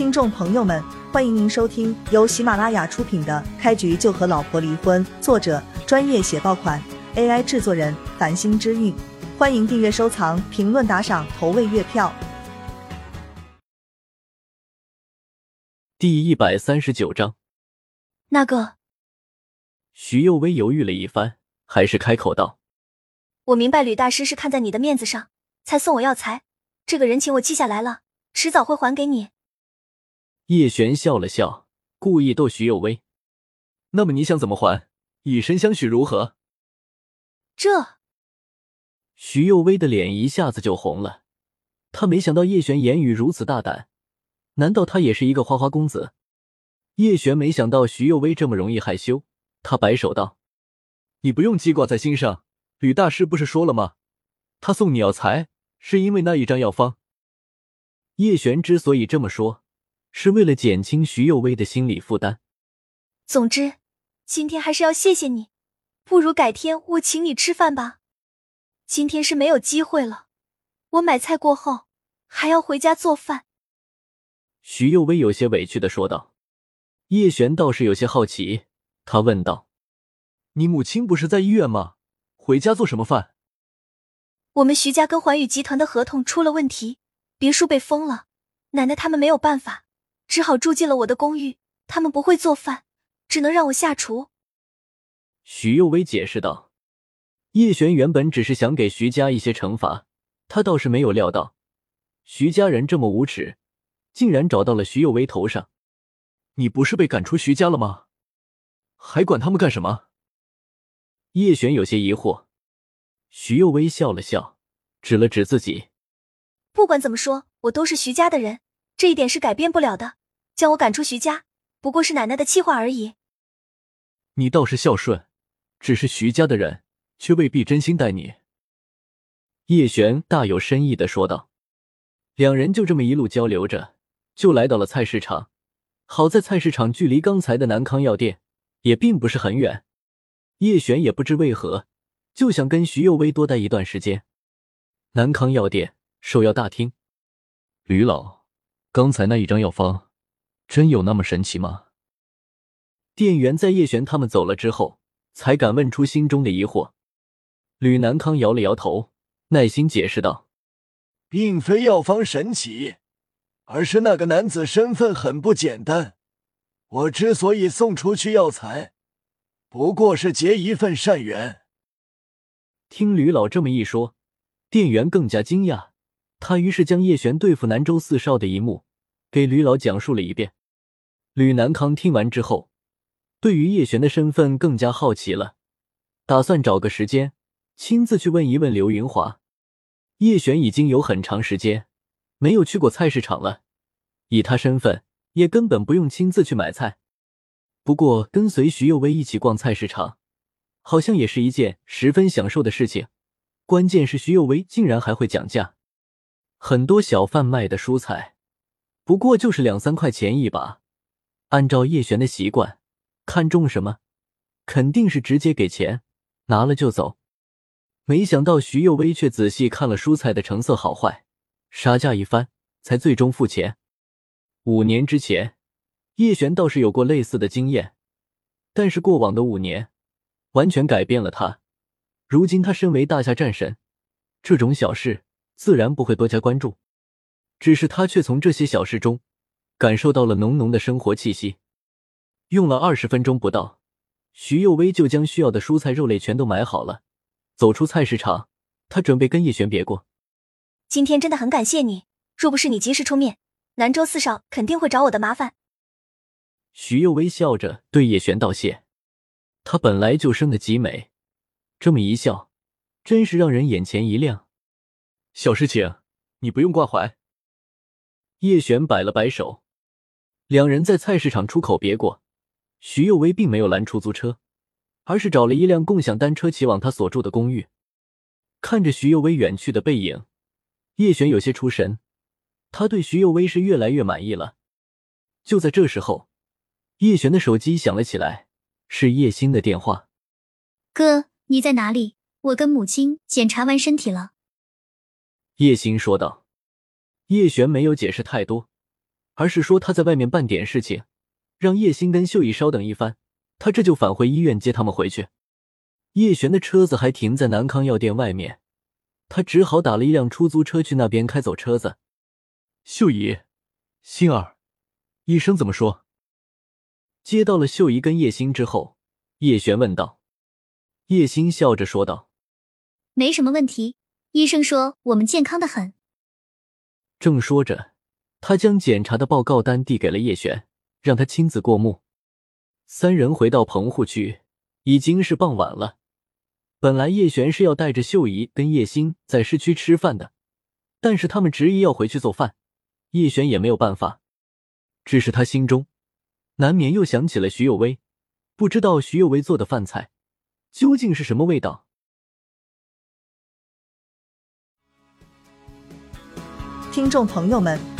听众朋友们，欢迎您收听由喜马拉雅出品的《开局就和老婆离婚》，作者专业写爆款，AI 制作人繁星之韵。欢迎订阅、收藏、评论、打赏、投喂月票。第一百三十九章，那个徐幼薇犹豫了一番，还是开口道：“我明白吕大师是看在你的面子上才送我药材，这个人情我记下来了，迟早会还给你。”叶璇笑了笑，故意逗徐有薇：“那么你想怎么还？以身相许如何？”这徐幼薇的脸一下子就红了，他没想到叶璇言语如此大胆，难道他也是一个花花公子？叶璇没想到徐幼薇这么容易害羞，他摆手道：“你不用记挂在心上，吕大师不是说了吗？他送你药材是因为那一张药方。”叶璇之所以这么说。是为了减轻徐幼薇的心理负担。总之，今天还是要谢谢你，不如改天我请你吃饭吧。今天是没有机会了。我买菜过后还要回家做饭。徐幼薇有些委屈的说道。叶璇倒是有些好奇，他问道：“你母亲不是在医院吗？回家做什么饭？”我们徐家跟环宇集团的合同出了问题，别墅被封了，奶奶他们没有办法。只好住进了我的公寓。他们不会做饭，只能让我下厨。许幼薇解释道。叶璇原本只是想给徐家一些惩罚，他倒是没有料到徐家人这么无耻，竟然找到了徐幼薇头上。你不是被赶出徐家了吗？还管他们干什么？叶璇有些疑惑。徐幼薇笑了笑，指了指自己。不管怎么说，我都是徐家的人，这一点是改变不了的。将我赶出徐家，不过是奶奶的气话而已。你倒是孝顺，只是徐家的人，却未必真心待你。叶璇大有深意的说道。两人就这么一路交流着，就来到了菜市场。好在菜市场距离刚才的南康药店也并不是很远。叶璇也不知为何，就想跟徐幼薇多待一段时间。南康药店售药大厅，吕老，刚才那一张药方。真有那么神奇吗？店员在叶璇他们走了之后，才敢问出心中的疑惑。吕南康摇了摇头，耐心解释道：“并非药方神奇，而是那个男子身份很不简单。我之所以送出去药材，不过是结一份善缘。”听吕老这么一说，店员更加惊讶。他于是将叶璇对付南州四少的一幕给吕老讲述了一遍。吕南康听完之后，对于叶璇的身份更加好奇了，打算找个时间亲自去问一问刘云华。叶璇已经有很长时间没有去过菜市场了，以他身份也根本不用亲自去买菜。不过跟随徐幼薇一起逛菜市场，好像也是一件十分享受的事情。关键是徐幼薇竟然还会讲价，很多小贩卖的蔬菜不过就是两三块钱一把。按照叶璇的习惯，看中什么，肯定是直接给钱，拿了就走。没想到徐幼薇却仔细看了蔬菜的成色好坏，杀价一番，才最终付钱。五年之前，叶璇倒是有过类似的经验，但是过往的五年完全改变了他。如今他身为大夏战神，这种小事自然不会多加关注，只是他却从这些小事中。感受到了浓浓的生活气息，用了二十分钟不到，徐幼薇就将需要的蔬菜、肉类全都买好了。走出菜市场，他准备跟叶璇别过。今天真的很感谢你，若不是你及时出面，南州四少肯定会找我的麻烦。徐幼薇笑着对叶璇道谢，她本来就生的极美，这么一笑，真是让人眼前一亮。小事情，你不用挂怀。叶璇摆了摆手。两人在菜市场出口别过，徐幼薇并没有拦出租车，而是找了一辆共享单车骑往他所住的公寓。看着徐幼薇远去的背影，叶璇有些出神，他对徐幼薇是越来越满意了。就在这时候，叶璇的手机响了起来，是叶星的电话。哥，你在哪里？我跟母亲检查完身体了。叶星说道。叶璇没有解释太多。而是说他在外面办点事情，让叶星跟秀姨稍等一番，他这就返回医院接他们回去。叶璇的车子还停在南康药店外面，他只好打了一辆出租车去那边开走车子。秀姨，星儿，医生怎么说？接到了秀姨跟叶星之后，叶璇问道。叶星笑着说道：“没什么问题，医生说我们健康的很。”正说着，他将检查的报告单递给了叶璇，让他亲自过目。三人回到棚户区，已经是傍晚了。本来叶璇是要带着秀姨跟叶星在市区吃饭的，但是他们执意要回去做饭，叶璇也没有办法。只是他心中难免又想起了徐有为，不知道徐有为做的饭菜究竟是什么味道。听众朋友们，